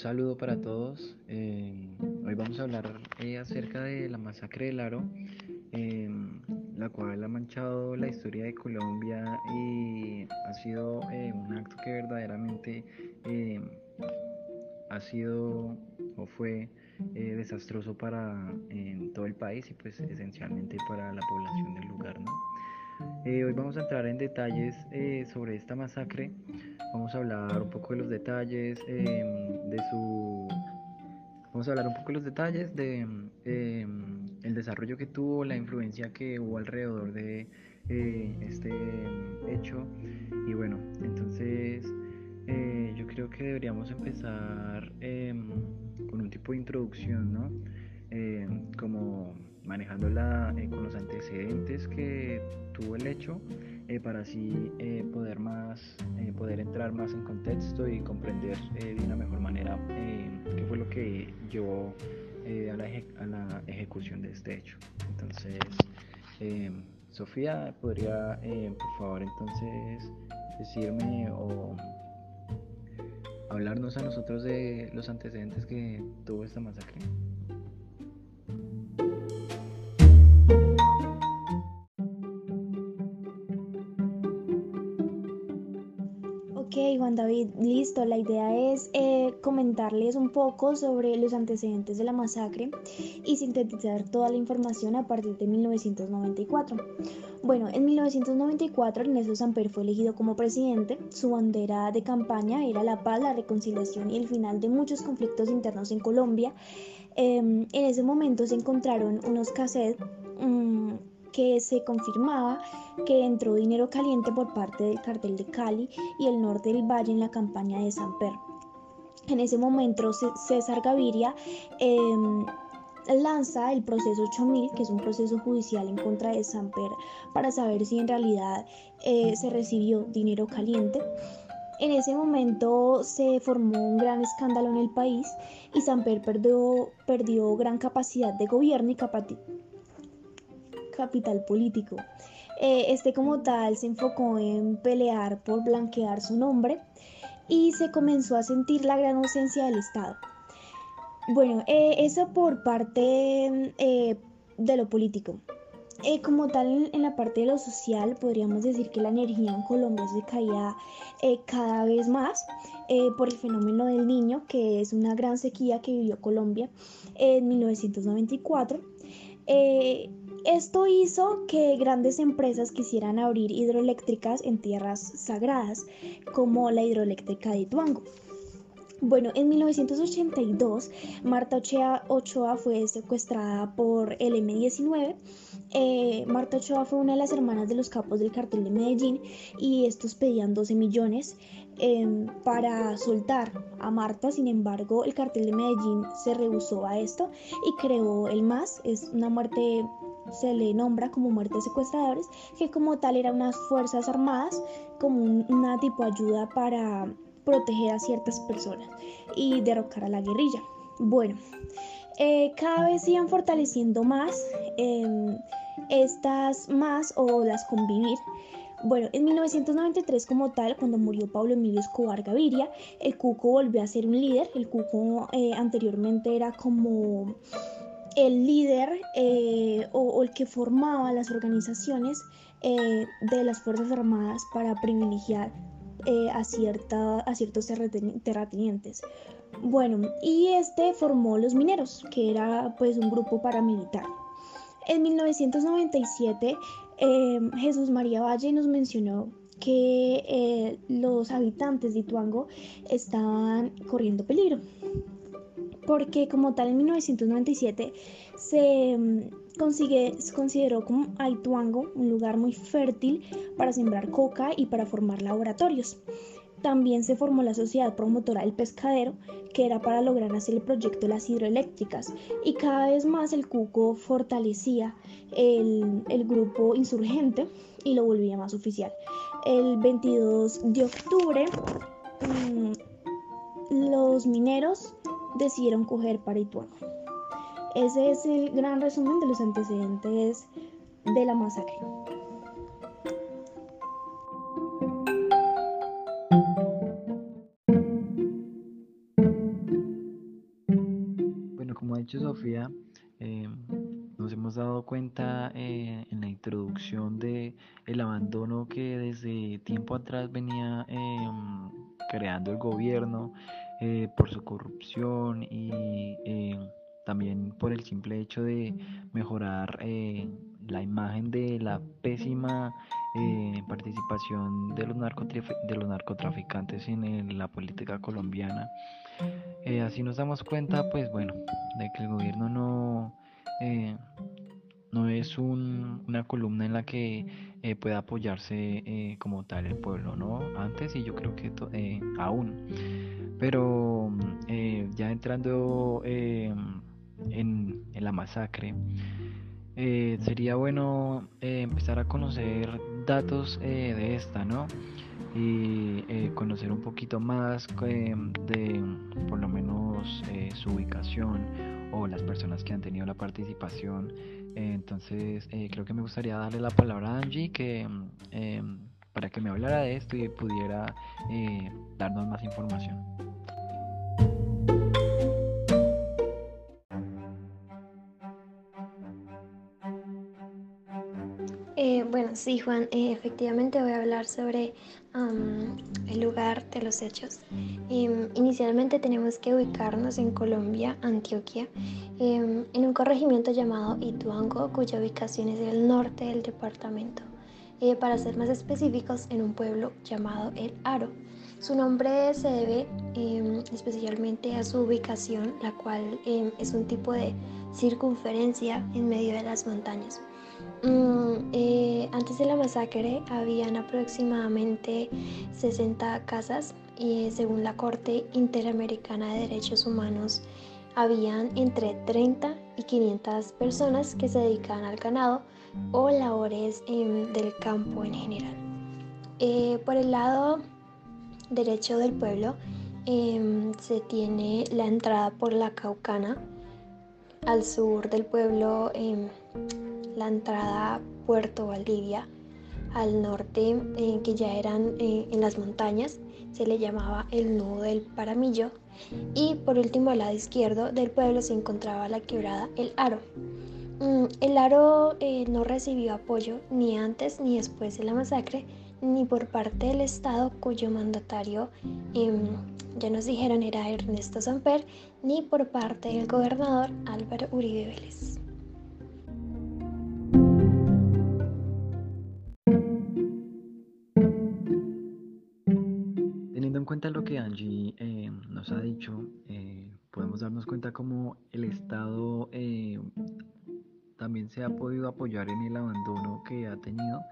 saludo para todos. Eh, hoy vamos a hablar eh, acerca de la masacre del Aro, em, la cual ha manchado la historia de Colombia y ha sido eh, un acto que verdaderamente em, ha sido o fue desastroso para todo el país y pues esencialmente para la población del lugar. ¿no? hoy vamos a entrar en detalles sobre esta masacre. Vamos a hablar un poco de los detalles em, de su vamos a hablar un poco de los detalles de em, el desarrollo que tuvo la influencia que hubo alrededor de eh, este hecho. Y bueno entonces eh, yo creo que deberíamos empezar em, con un tipo de introducción no como manejándola eh, con los antecedentes que tuvo el hecho eh, para así eh, poder más poder entrar más en contexto y comprender de una mejor manera qué fue lo que llevó a la, a, la ejecución de este hecho. Entonces Sofía podría por favor entonces decirme o hablarnos a nosotros de los antecedentes que tuvo esta masacre listo. La idea es eh, comentarles un poco sobre los antecedentes de la masacre y sintetizar toda la información a partir de 1994. Bueno, en 1994 Ernesto Samper fue elegido como presidente. Su bandera de campaña era la paz, la reconciliación y el final de muchos conflictos internos en Colombia. Em, en ese momento se encontraron unos cassettes mm, que se confirmaba que entró dinero caliente por parte del cartel de Cali y el norte del valle en la campaña de Samper. En ese momento César Gaviria em, lanza el proceso 8000, que es un proceso judicial en contra de Samper, para saber si en realidad eh, se recibió dinero caliente. En ese momento se formó un gran escándalo en el país y Samper perdió, perdió gran capacidad de gobierno y, capital político. Eh, este como tal se enfocó en pelear por blanquear su nombre y se comenzó a sentir la gran ausencia del Estado. Bueno, eh, eso por parte eh, de lo político. como tal, en, la parte de lo social, podríamos decir que la energía en Colombia se caía cada vez más por el fenómeno del niño, que es una gran sequía que vivió Colombia en 1994. Esto hizo que grandes empresas quisieran abrir hidroeléctricas en tierras sagradas, como la hidroeléctrica de Tuango. Bueno, en 1982, Marta Ochoa fue secuestrada por el M-19. Eh, Marta Ochoa fue una de las hermanas de los capos del cartel de Medellín y estos pedían 12 millones em, para soltar a Marta. Sin embargo, el cartel de Medellín se rehusó a esto y creó el MAS. Es una muerte se le nombra como muerte de secuestradores, que como tal eran unas fuerzas armadas, como una tipo ayuda para proteger a ciertas personas y derrocar a la guerrilla. Bueno, eh, cada vez iban fortaleciendo más em, estas más o las convivir. Bueno, en 1993 como tal, cuando murió Pablo Emilio Escobar Gaviria, el Cuco volvió a ser un líder. El Cuco eh, anteriormente era como el líder eh, o, el que formaba las organizaciones eh, de las Fuerzas Armadas para privilegiar a, cierta, a ciertos terratenientes. Bueno, y este formó los mineros, que era pues un grupo paramilitar. En 1997, Jesús María Valle nos mencionó que los habitantes de Ituango estaban corriendo peligro porque como tal en 1997 se, mm, consigue, se consideró como Aituango un lugar muy fértil para sembrar coca y para formar laboratorios. También se formó la sociedad promotora del pescadero, que era para lograr hacer el proyecto de las hidroeléctricas, y cada vez más el Cuco fortalecía el, el grupo insurgente y lo volvía más oficial. El 22 de octubre, mm, los mineros decidieron coger para Ituango. Ese es el gran resumen de los antecedentes de la masacre. Dicho Sofía, eh, nos hemos dado cuenta eh, en la introducción de el abandono que desde tiempo atrás venía em, creando el gobierno por su corrupción y también por el simple hecho de mejorar la imagen de la pésima eh, participación de los, de los narcotraficantes en la política colombiana. Eh, así nos damos cuenta, pues bueno, de que el gobierno no, eh, no es una columna en la que pueda apoyarse como tal el pueblo, ¿no? Antes y yo creo que aún. Pero ya entrando en, la masacre, eh, sería bueno eh, empezar a conocer datos eh, de esta, ¿no? Y conocer un poquito más de por lo menos su ubicación o las personas que han tenido la participación. entonces creo que me gustaría darle la palabra a Angie que, para que me hablara de esto y pudiera darnos más información. Sí, Juan, eh, efectivamente voy a hablar sobre el lugar de los hechos. Em, inicialmente tenemos que ubicarnos en Colombia, Antioquia, em, en un corregimiento llamado Ituango, cuya ubicación es el norte del departamento. Eh, para ser más específicos, en un pueblo llamado El Aro. Su nombre se debe em, especialmente a su ubicación, la cual es un tipo de circunferencia en medio de las montañas. Mm, eh, antes de la masacre habían aproximadamente 60 casas y según la Corte Interamericana de Derechos Humanos habían entre 30 y 500 personas que se dedicaban al ganado o labores em, del campo en general. Eh, por el lado derecho del pueblo em, se tiene la entrada por la Caucana, al sur del pueblo em, la entrada Puerto Valdivia, al norte, eh, que ya eran eh, en las montañas, se le llamaba el nudo del Paramillo, y por último al lado izquierdo del pueblo se encontraba la quebrada El Aro. Mm, el Aro eh, no recibió apoyo ni antes ni después de la masacre, ni por parte del Estado cuyo mandatario, em, ya nos dijeron, era Ernesto Samper, ni por parte del gobernador Álvaro Uribe Vélez. Cuenta lo que Angie eh, nos ha dicho, eh, podemos darnos cuenta cómo el Estado eh, también se ha podido apoyar en el abandono que ha tenido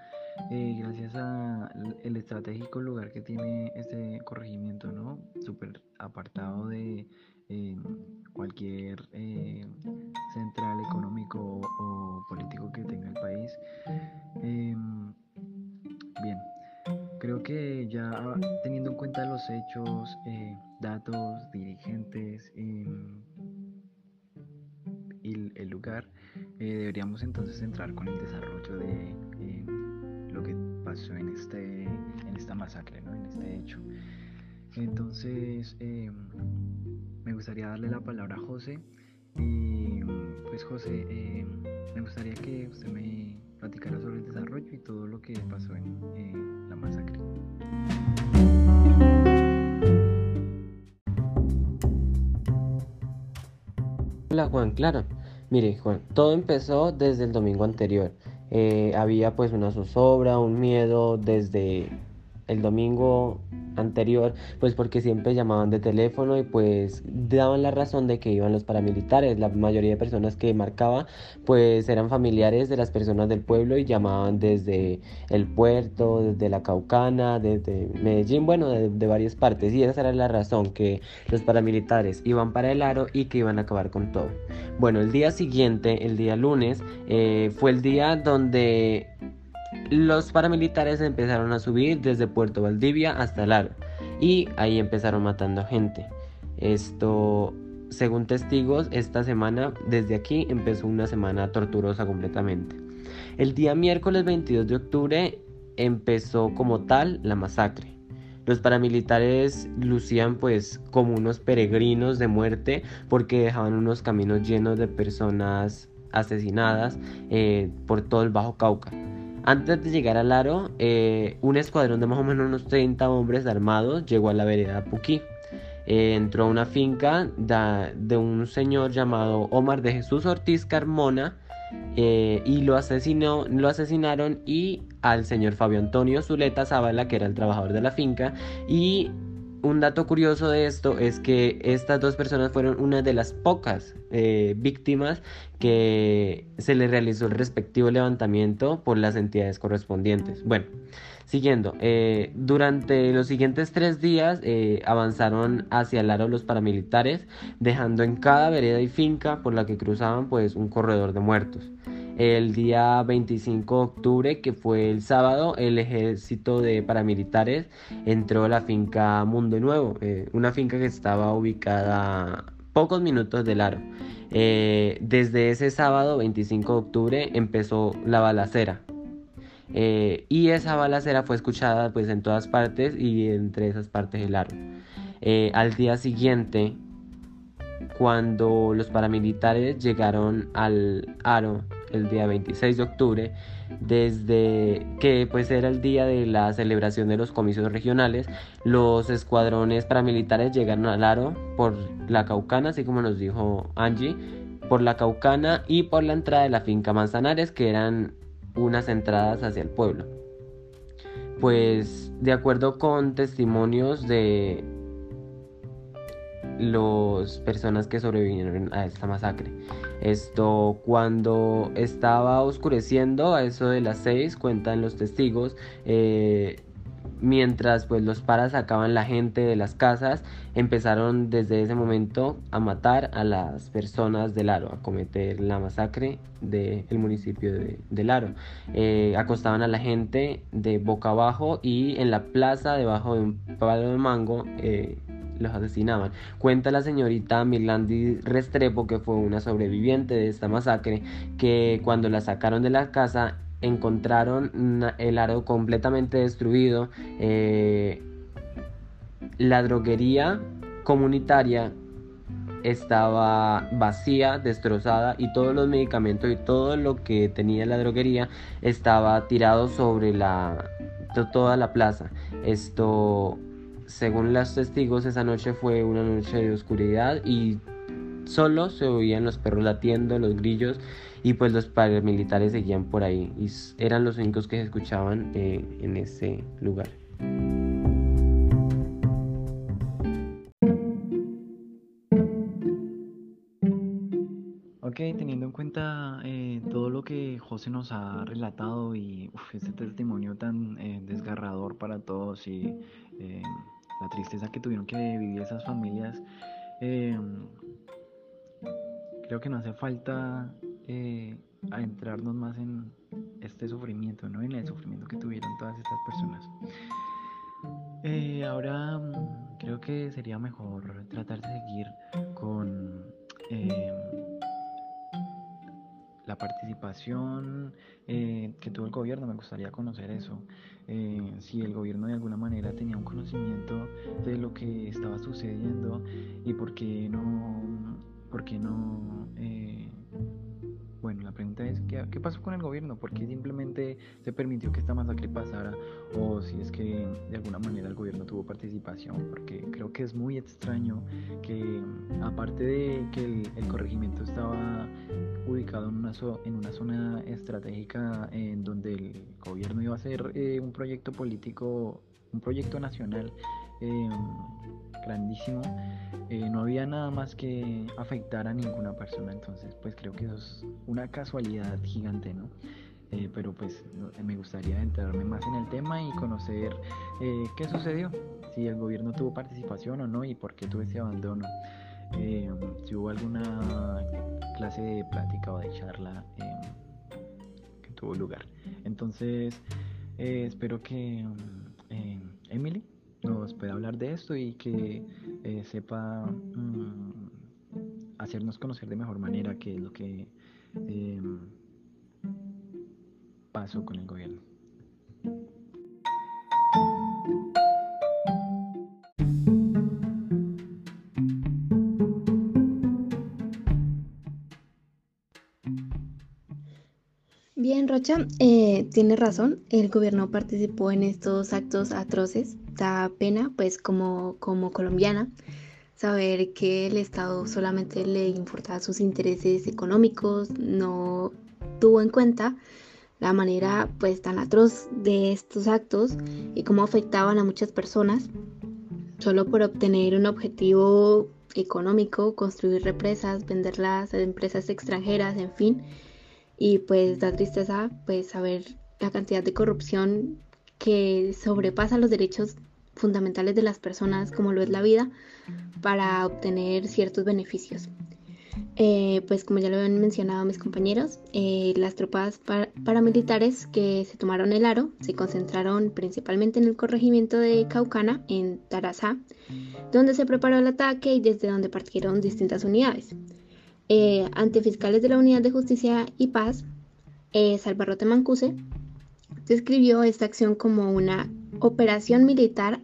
gracias al estratégico lugar que tiene este corregimiento, ¿no? Súper apartado de cualquier central económico o político que tenga el país. Em, bien, Creo que ya teniendo en cuenta los hechos, eh, datos, dirigentes em, y el lugar, eh, deberíamos entonces entrar con el desarrollo de em, lo que pasó en, este, en esta masacre, ¿no? en este hecho. Entonces, em, me gustaría darle la palabra a José. Y pues José, me gustaría que usted me platicara sobre el desarrollo y todo lo que pasó en la Hola Juan, claro. Mire Juan, todo empezó desde el domingo anterior. Eh, había pues una zozobra, un miedo desde el domingo anterior, pues porque siempre llamaban de teléfono y pues daban la razón de que iban los paramilitares. La mayoría de personas que marcaba pues eran familiares de las personas del pueblo y llamaban desde el puerto, desde la Caucana, desde Medellín, bueno, de, varias partes. Y esa era la razón, que los paramilitares iban para el aro y que iban a acabar con todo. Bueno, el día siguiente, el día lunes, eh, fue el día donde los paramilitares empezaron a subir desde Puerto Valdivia hasta Aro y ahí empezaron matando gente. Esto, según testigos, esta semana, desde aquí, empezó una semana torturosa completamente. El día miércoles 22 de octubre empezó como tal la masacre. Los paramilitares lucían pues como unos peregrinos de muerte porque dejaban unos caminos llenos de personas asesinadas eh, por todo el Bajo Cauca. Antes de llegar al aro, eh, un escuadrón de más o menos unos 30 hombres armados llegó a la vereda Puquí. Eh, entró a una finca de un señor llamado Omar de Jesús Ortiz Carmona y lo, asesinó, lo asesinaron y al señor Fabio Antonio Zuleta Zavala, que era el trabajador de la finca, y un dato curioso de esto es que estas dos personas fueron una de las pocas eh, víctimas que se le realizó el respectivo levantamiento por las entidades correspondientes. Bueno, siguiendo, eh, durante los siguientes tres días eh, avanzaron hacia el aro los paramilitares, dejando en cada vereda y finca por la que cruzaban pues un corredor de muertos. El día 25 de octubre, que fue el sábado, el ejército de paramilitares entró a la finca Mundo Nuevo, eh, una finca que estaba ubicada pocos minutos del aro. Eh, desde ese sábado 25 de octubre empezó la balacera. Eh, y esa balacera fue escuchada pues en todas partes y entre esas partes del aro. al día siguiente, cuando los paramilitares llegaron al aro el día 26 de octubre, desde que pues era el día de la celebración de los comicios regionales, los escuadrones paramilitares llegaron al aro por la Caucana, así como nos dijo Angie, por la Caucana y por la entrada de la finca Manzanares, que eran unas entradas hacia el pueblo. Pues de acuerdo con testimonios de las personas que sobrevivieron a esta masacre. Esto cuando estaba oscureciendo, a eso de las 6, cuentan los testigos, eh, mientras pues los paras sacaban la gente de las casas, empezaron desde ese momento a matar a las personas del Aro, a cometer la masacre del municipio de, del Aro. Eh, acostaban a la gente de boca abajo y en la plaza debajo de un palo de mango eh, los asesinaban. Cuenta la señorita Milandi Restrepo, que fue una sobreviviente de esta masacre, que cuando la sacaron de la casa encontraron el aro completamente destruido, eh, la droguería comunitaria estaba vacía, destrozada y todos los medicamentos y todo lo que tenía la droguería estaba tirado sobre la toda la plaza. Esto según los testigos, esa noche fue una noche de oscuridad y solo se oían los perros latiendo, los grillos y pues los paramilitares seguían por ahí y eran los únicos que se escuchaban eh, en ese lugar. Ok, teniendo en cuenta eh, todo lo que José nos ha relatado y ese testimonio tan eh, desgarrador para todos y la tristeza que tuvieron que vivir esas familias, em, creo que no hace falta eh, adentrarnos más en este sufrimiento, ¿no? En el sufrimiento que tuvieron todas estas personas. Eh, ahora mm, creo que sería mejor tratar de seguir con em, la participación eh, que tuvo el gobierno, me gustaría conocer eso. Eh, si el gobierno de alguna manera tenía un conocimiento de lo que estaba sucediendo y por qué no, por qué no eh, la pregunta es, ¿qué, ¿qué, pasó con el gobierno? ¿Por qué simplemente se permitió que esta masacre pasara? O si es que de alguna manera el gobierno tuvo participación, porque creo que es muy extraño que aparte de que el, corregimiento estaba ubicado en una, en una zona estratégica en donde el gobierno iba a hacer eh, un proyecto político, un proyecto nacional eh, grandísimo, eh, no había nada más que afectar a ninguna persona, entonces pues creo que eso es una casualidad gigante, ¿no? Eh, pero pues me gustaría entrarme más en el tema y conocer eh, qué sucedió, si el gobierno tuvo participación o no y por qué tuvo ese abandono, si hubo alguna clase de plática o de charla que tuvo lugar. Entonces, espero que Emily nos pueda hablar de esto y que eh, sepa mm, hacernos conocer de mejor manera qué es lo que em, pasó con el gobierno. Juan Rocha eh, tiene razón, el gobierno participó en estos actos atroces, da pena pues como, como colombiana saber que el Estado solamente le importaba sus intereses económicos, no tuvo en cuenta la manera pues tan atroz de estos actos y cómo afectaban a muchas personas solo por obtener un objetivo económico, construir represas, venderlas a empresas extranjeras, en fin. Y pues da tristeza pues saber la cantidad de corrupción que sobrepasa los derechos fundamentales de las personas como lo es la vida para obtener ciertos beneficios. Eh, pues como ya lo han mencionado mis compañeros, eh, las tropas paramilitares que se tomaron el aro se concentraron principalmente en el corregimiento de Caucana, en Tarazá, donde se preparó el ataque y desde donde partieron distintas unidades. Eh, ante fiscales de la Unidad de Justicia y Paz, Salvarrote Mancuse describió esta acción como una operación militar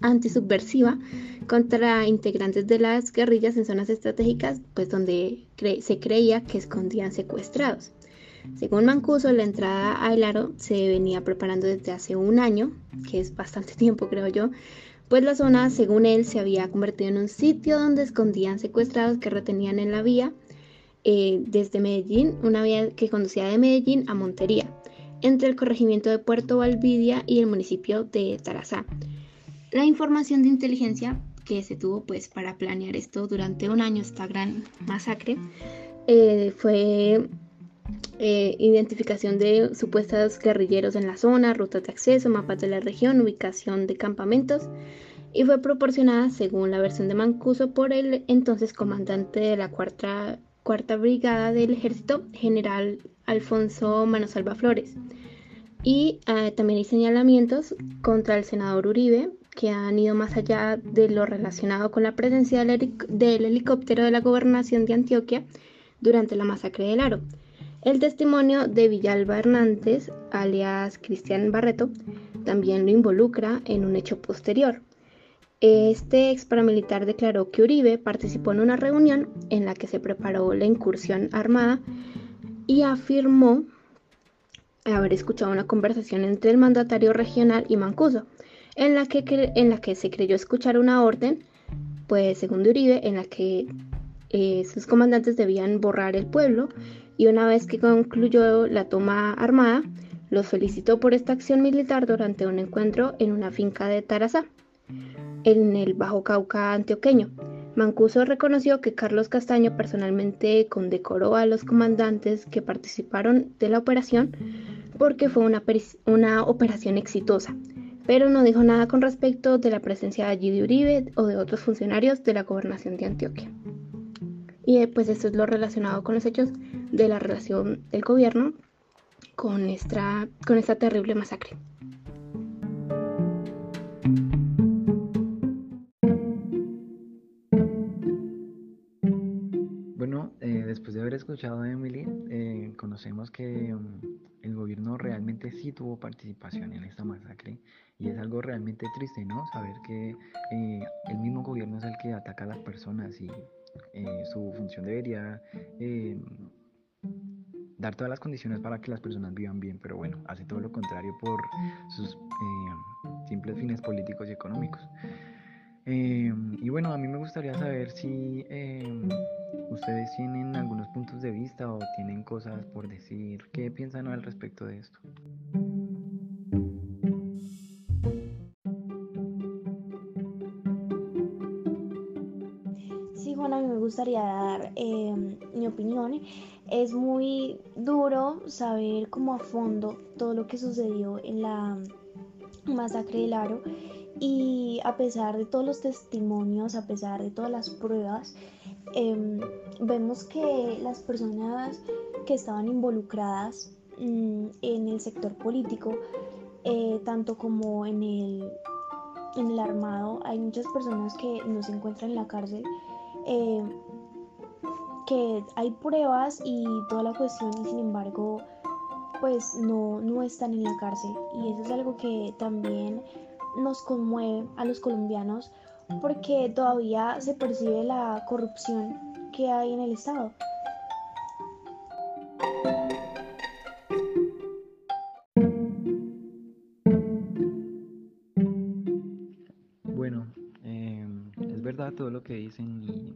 antisubversiva contra integrantes de las guerrillas en zonas estratégicas, pues donde se creía que escondían secuestrados. Según Mancuso, la entrada a El Aro se venía preparando desde hace un año, que es bastante tiempo creo yo, pues la zona, según él, se había convertido en un sitio donde escondían secuestrados que retenían en la vía eh, desde Medellín, una vía que conducía de Medellín a Montería entre el corregimiento de Puerto Valvidia y el municipio de Tarazá. La información de inteligencia que se tuvo pues para planear esto durante un año, esta gran masacre, eh, fue eh, identificación de supuestos guerrilleros en la zona, rutas de acceso, mapas de la región, ubicación de campamentos y fue proporcionada, según la versión de Mancuso, por el entonces comandante de la cuarta, cuarta brigada del ejército, general Alfonso Manosalva Flores. Y eh, también hay señalamientos contra el senador Uribe que han ido más allá de lo relacionado con la presencia del, del helicóptero de la gobernación de Antioquia durante la masacre del Aro. El testimonio de Villalba Hernández, alias Cristian Barreto, también lo involucra en un hecho posterior. Este ex paramilitar declaró que Uribe participó en una reunión en la que se preparó la incursión armada y afirmó haber escuchado una conversación entre el mandatario regional y Mancuso, en la que, se creyó escuchar una orden, pues según Uribe, en la que eh, sus comandantes debían borrar el pueblo y una vez que concluyó la toma armada, los felicitó por esta acción militar durante un encuentro en una finca de Tarazá, en el Bajo Cauca antioqueño. Mancuso reconoció que Carlos Castaño personalmente condecoró a los comandantes que participaron de la operación porque fue una, operación exitosa, pero no dijo nada con respecto de la presencia allí de Uribe o de otros funcionarios de la gobernación de Antioquia. Y eh, pues esto es lo relacionado con los hechos de la relación del gobierno con esta, con esta terrible masacre. escuchado Emily, eh, conocemos que um, el gobierno realmente sí tuvo participación en esta masacre y es algo realmente triste, ¿no? Saber que eh, el mismo gobierno es el que ataca a las personas y eh, su función debería dar todas las condiciones para que las personas vivan bien, pero bueno, hace todo lo contrario por sus simples fines políticos y económicos. y bueno, a mí me gustaría saber si ¿Ustedes tienen algunos puntos de vista o tienen cosas por decir? ¿Qué piensan al respecto de esto? Gustaría dar em, mi opinión. Es muy duro saber cómo a fondo todo lo que sucedió en la masacre del Aro y a pesar de todos los testimonios, a pesar de todas las pruebas, Em, vemos que las personas que estaban involucradas mm, en el sector político, eh, tanto como en el, en el armado, hay muchas personas que no se encuentran en la cárcel, em, que hay pruebas y toda la cuestión y sin embargo pues no, no están en la cárcel y eso es algo que también nos conmueve a los colombianos porque todavía se percibe la corrupción que hay en el Estado. Todo lo que dicen y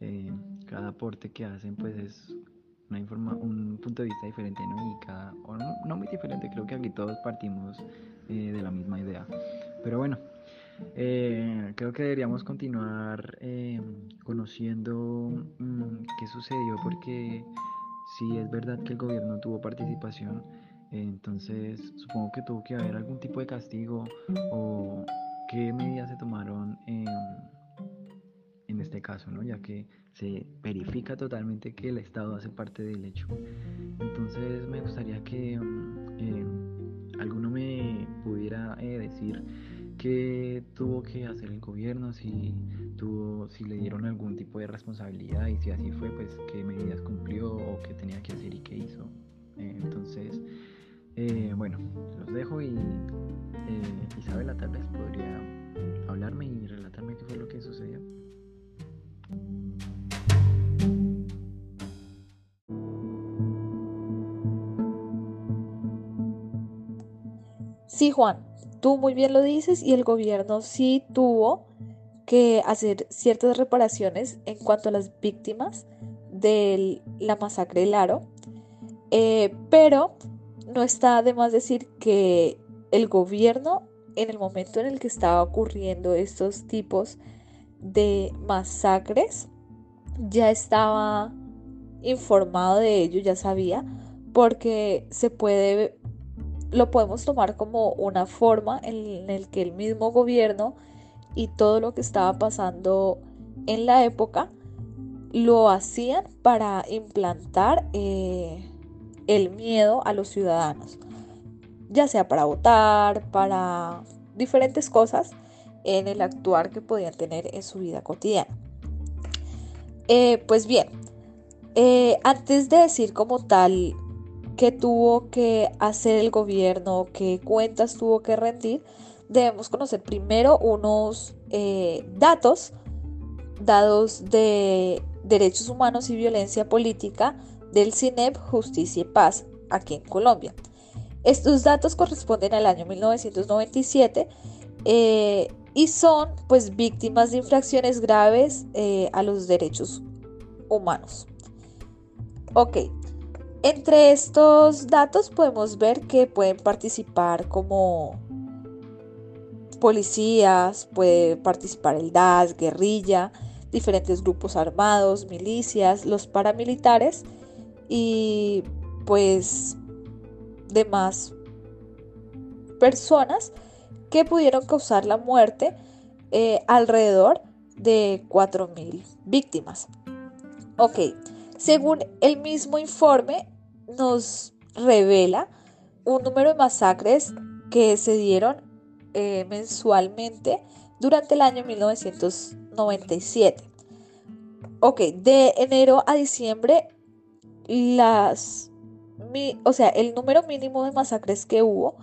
eh, cada aporte que hacen pues es una informa un punto de vista diferente, ¿no? Y cada, no, muy diferente, creo que aquí todos partimos eh, de la misma idea. Pero bueno, eh, creo que deberíamos continuar conociendo mm, qué sucedió porque si es verdad que el gobierno tuvo participación, entonces supongo que tuvo que haber algún tipo de castigo o qué medidas se tomaron en este caso, ¿no? ya que se verifica totalmente que el Estado hace parte del hecho. Entonces me gustaría que mm, eh, alguno me pudiera eh, decir qué tuvo que hacer el gobierno, si, tuvo, si le dieron algún tipo de responsabilidad y si así fue, pues qué medidas cumplió o qué tenía que hacer y qué hizo. Eh, entonces, bueno, los dejo y Isabela tal vez podría hablarme y relatarme qué fue lo que sucedió. Sí, Juan, tú muy bien lo dices y el gobierno sí tuvo que hacer ciertas reparaciones en cuanto a las víctimas de la masacre del Aro, eh, pero no está de más decir que el gobierno en el momento en el que estaba ocurriendo estos tipos de masacres ya estaba informado de ello, ya sabía, porque se puede lo podemos tomar como una forma en el que el mismo gobierno y todo lo que estaba pasando en la época lo hacían para implantar eh, el miedo a los ciudadanos, ya sea para votar, para diferentes cosas en el actuar que podían tener en su vida cotidiana. Eh, pues bien, eh, antes de decir como tal qué tuvo que hacer el gobierno, qué cuentas tuvo que rendir, debemos conocer primero unos eh, datos dados de derechos humanos y violencia política del CINEP Justicia y Paz aquí en Colombia. Estos datos corresponden al año 1997 eh, y son pues víctimas de infracciones graves eh, a los derechos humanos. Ok, entre estos datos podemos ver que pueden participar como policías, puede participar el DAS, guerrilla, diferentes grupos armados, milicias, los paramilitares y pues demás personas que pudieron causar la muerte eh, alrededor de 4.000 víctimas. Ok, según el mismo informe, nos revela un número de masacres que se dieron eh, mensualmente durante el año 1997. Ok, de enero a diciembre, las, o sea, el número mínimo de masacres que hubo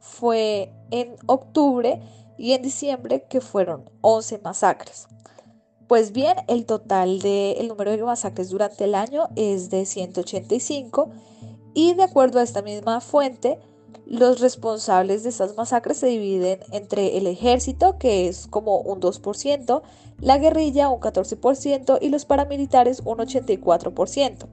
fue en octubre y en diciembre que fueron 11 masacres. Pues bien, el total del número de masacres durante el año es de 185 y de acuerdo a esta misma fuente, los responsables de estas masacres se dividen entre el ejército, que es como un 2%, la guerrilla un 14% y los paramilitares un 84%.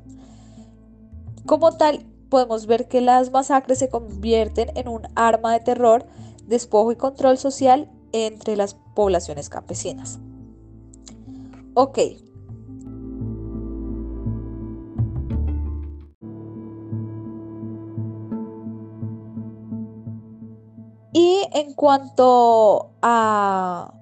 Como tal, podemos ver que las masacres se convierten en un arma de terror, despojo y control social entre las poblaciones campesinas. Ok, Y en cuanto a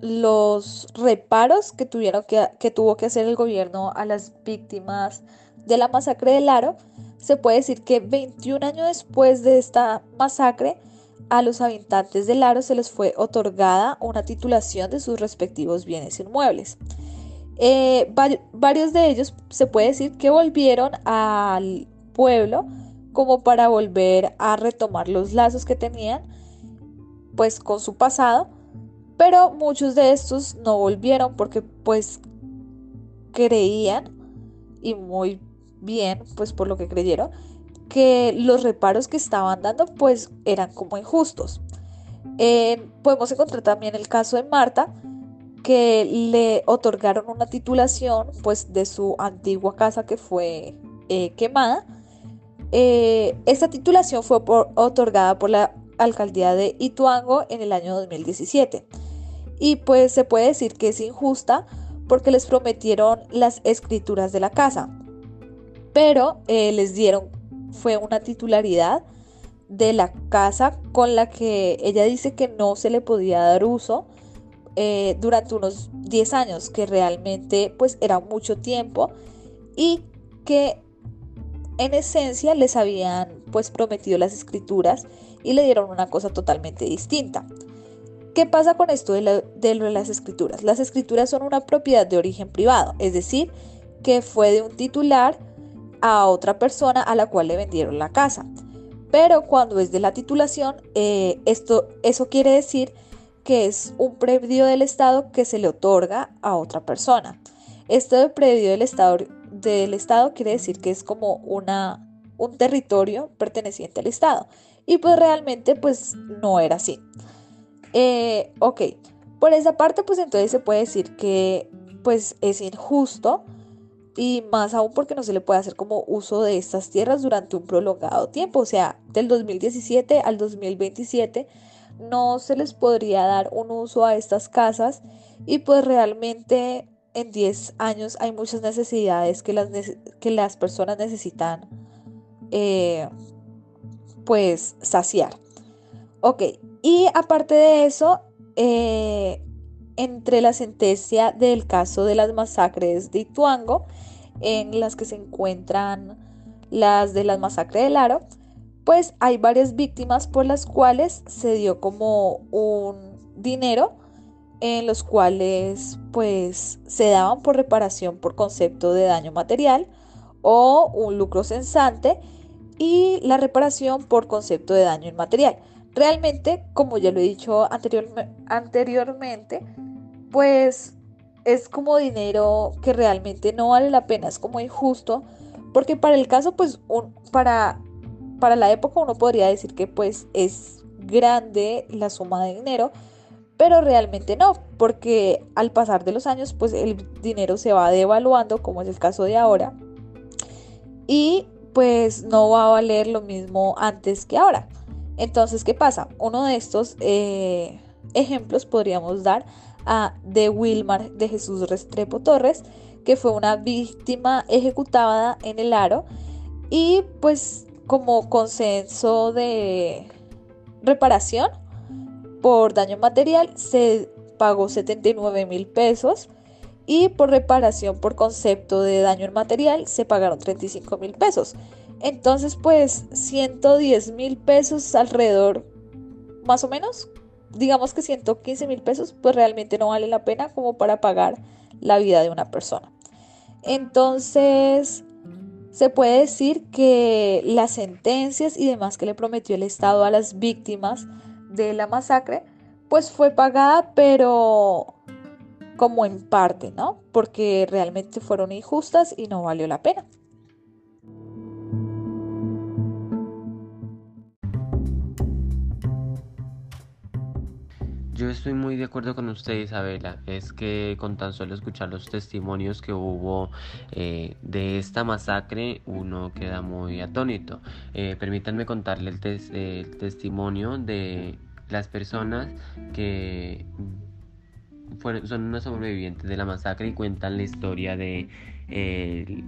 los reparos que, tuvieron que, tuvo que hacer el gobierno a las víctimas de la masacre del Aro, se puede decir que 21 años después de esta masacre, a los habitantes del Aro se les fue otorgada una titulación de sus respectivos bienes inmuebles. Eh, varios de ellos se puede decir que volvieron al pueblo como para volver a retomar los lazos que tenían pues con su pasado, pero muchos de estos no volvieron porque pues creían y muy bien pues por lo que creyeron que los reparos que estaban dando pues eran como injustos. podemos encontrar también el caso de Marta, que le otorgaron una titulación pues de su antigua casa que fue eh, quemada. Eh, esta titulación fue otorgada por la alcaldía de Ituango en el año 2017 y pues se puede decir que es injusta porque les prometieron las escrituras de la casa, pero eh, les dieron fue una titularidad de la casa con la que ella dice que no se le podía dar uso eh, durante unos 10 años, que realmente pues era mucho tiempo y que en esencia les habían pues prometido las escrituras y le dieron una cosa totalmente distinta. ¿Qué pasa con esto de, de las escrituras? Las escrituras son una propiedad de origen privado, es decir, que fue de un titular a otra persona a la cual le vendieron la casa. Pero cuando es de la titulación, eh, esto, eso quiere decir que es un predio del Estado que se le otorga a otra persona. Esto de predio del Estado, del Estado quiere decir que es como una, un territorio perteneciente al Estado. Y pues realmente pues no era así. Eh, ok, por esa parte pues entonces se puede decir que pues es injusto y más aún porque no se le puede hacer como uso de estas tierras durante un prolongado tiempo, o sea, del 2017 al 2027 no se les podría dar un uso a estas casas y pues realmente en 10 años hay muchas necesidades que las, que las personas necesitan eh, pues saciar. Ok, y aparte de eso, eh, entre la sentencia del caso de las masacres de Ituango, en las que se encuentran las de las masacres del Aro, pues hay varias víctimas por las cuales se dio como un dinero en los cuales pues se daban por reparación por concepto de daño material o un lucro censante y la reparación por concepto de daño inmaterial. Realmente, como ya lo he dicho anteriormente, pues es como dinero que realmente no vale la pena, es como injusto, porque para el caso, pues, para, para la época uno podría decir que pues es grande la suma de dinero, pero realmente no, porque al pasar de los años, pues el dinero se va devaluando, como es el caso de ahora, y pues no va a valer lo mismo antes que ahora. Entonces, ¿qué pasa? Uno de estos eh, ejemplos podríamos dar a de Wilmar de Jesús Restrepo Torres, que fue una víctima ejecutada en el aro y pues como consenso de reparación por daño material se pagó 79 mil pesos y por reparación por concepto de daño en material se pagaron 35 mil pesos. Entonces pues 110 mil pesos alrededor más o menos digamos que 115 mil pesos, pues realmente no vale la pena como para pagar la vida de una persona. Entonces, se puede decir que las sentencias y demás que le prometió el Estado a las víctimas de la masacre, pues fue pagada, pero como en parte, ¿no? Porque realmente fueron injustas y no valió la pena. Yo estoy muy de acuerdo con usted, Isabela. Es que con tan solo escuchar los testimonios que hubo eh, de esta masacre, uno queda muy atónito. Eh, permítanme contarle el, testimonio de las personas que fueron, son unos sobrevivientes de la masacre y cuentan la historia de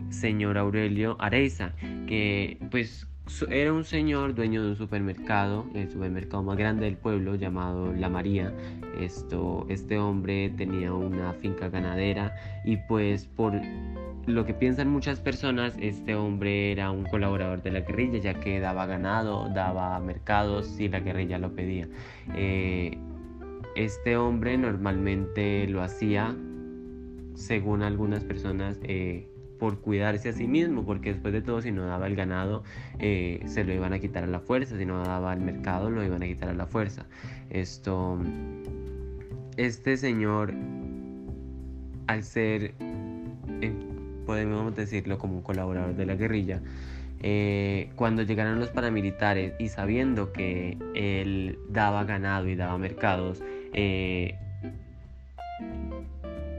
señor Aurelio Areiza, que pues era un señor dueño de un supermercado, el supermercado más grande del pueblo llamado La María. Esto, este hombre tenía una finca ganadera y pues por lo que piensan muchas personas, este hombre era un colaborador de la guerrilla ya que daba ganado, daba mercados si la guerrilla lo pedía. Eh, este hombre normalmente lo hacía, según algunas personas, eh, por cuidarse a sí mismo, porque después de todo si no daba el ganado eh, se lo iban a quitar a la fuerza, si no daba el mercado lo iban a quitar a la fuerza. Esto, este señor, al ser, eh, podemos decirlo como un colaborador de la guerrilla, eh, cuando llegaron los paramilitares y sabiendo que él daba ganado y daba mercados,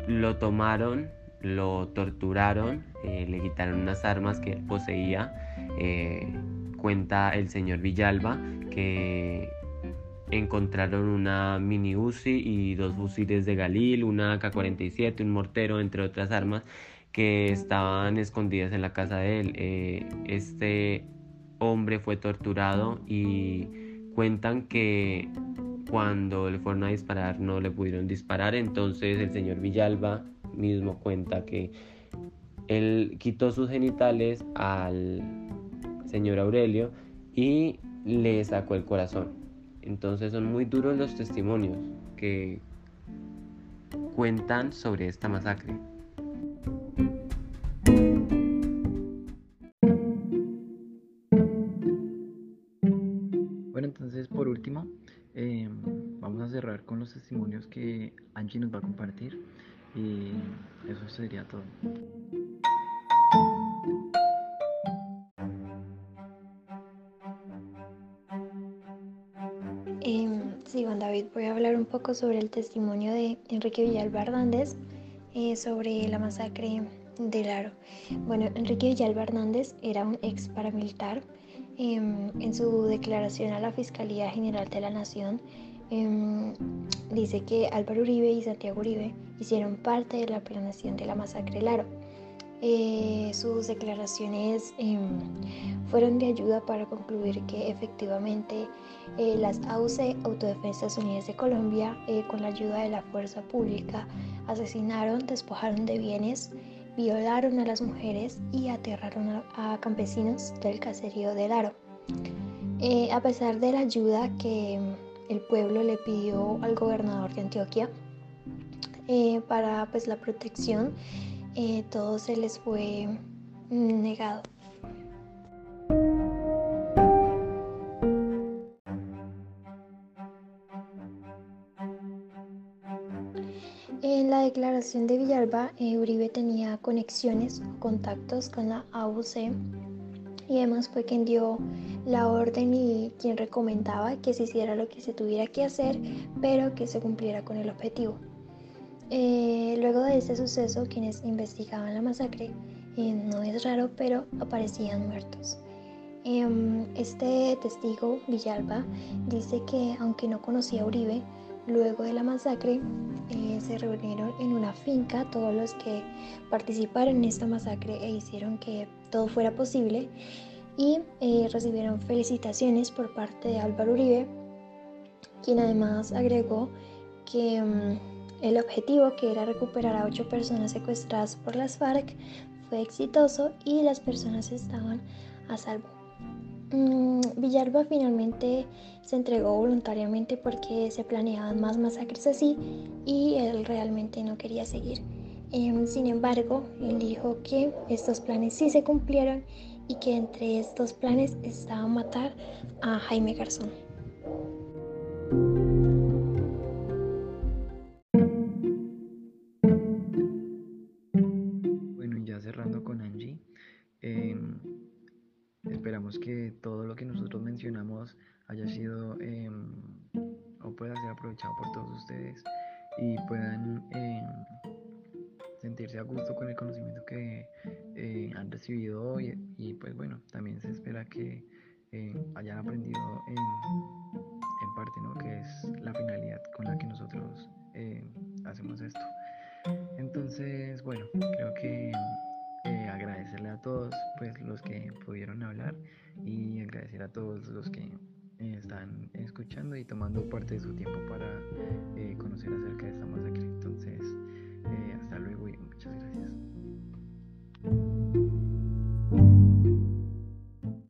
lo tomaron, lo torturaron, eh, le quitaron unas armas que él poseía. Eh, cuenta el señor Villalba que encontraron una mini Uzi y dos fusiles de Galil, una AK-47, un mortero, entre otras armas que estaban escondidas en la casa de él. Eh, este hombre fue torturado y cuentan que cuando le fueron a disparar no le pudieron disparar, entonces el señor Villalba mismo cuenta que él quitó sus genitales al señor Aurelio y le sacó el corazón. Entonces son muy duros los testimonios que cuentan sobre esta masacre. Bueno, entonces por último, eh, vamos a cerrar con los testimonios que Angie nos va a compartir y eso sería todo. Em, sí, Juan David, voy a hablar un poco sobre el testimonio de Enrique Villalba Hernández eh, sobre la masacre del Aro. Bueno, Enrique Villalba Hernández era un ex paramilitar. Em, en su declaración a la Fiscalía General de la Nación, em, dice que Álvaro Uribe y Santiago Uribe hicieron parte de la planeación de la masacre del Aro. Eh, sus declaraciones em, fueron de ayuda para concluir que efectivamente eh, las AUC, Autodefensas Unidas de Colombia, eh, con la ayuda de la fuerza pública, asesinaron, despojaron de bienes, violaron a las mujeres y aterraron a, a campesinos del caserío del Aro. a pesar de la ayuda que el pueblo le pidió al gobernador de Antioquia para pues, la protección, eh, todo se les fue mm, negado. En la declaración de Villalba, eh, Uribe tenía conexiones o contactos con la AUC y además fue quien dio la orden y quien recomendaba que se hiciera lo que se tuviera que hacer, pero que se cumpliera con el objetivo. Eh, luego de este suceso, quienes investigaban la masacre, eh, no es raro, pero aparecían muertos. Em, este testigo, Villalba, dice que aunque no conocía a Uribe, luego de la masacre eh, se reunieron en una finca todos los que participaron en esta masacre e hicieron que todo fuera posible y recibieron felicitaciones por parte de Álvaro Uribe, quien además agregó que... Em, el objetivo, que era recuperar a ocho personas secuestradas por las FARC, fue exitoso y las personas estaban a salvo. Mm, Villalba finalmente se entregó voluntariamente porque se planeaban más masacres así y él realmente no quería seguir. Em, sin embargo, él dijo que estos planes sí se cumplieron y que entre estos planes estaba matar a Jaime Garzón. que todo lo que nosotros mencionamos haya sido em, o pueda ser aprovechado por todos ustedes y puedan em, sentirse a gusto con el conocimiento que eh, han recibido hoy y pues bueno, también se espera que em, hayan aprendido en, en parte, ¿no? Que es la finalidad con la que nosotros hacemos esto. Entonces, bueno, creo que eh, agradecerle a todos pues los que pudieron hablar y agradecer a todos los que eh, están escuchando y tomando parte de su tiempo para eh, conocer acerca de esta eh, hasta luego y muchas gracias.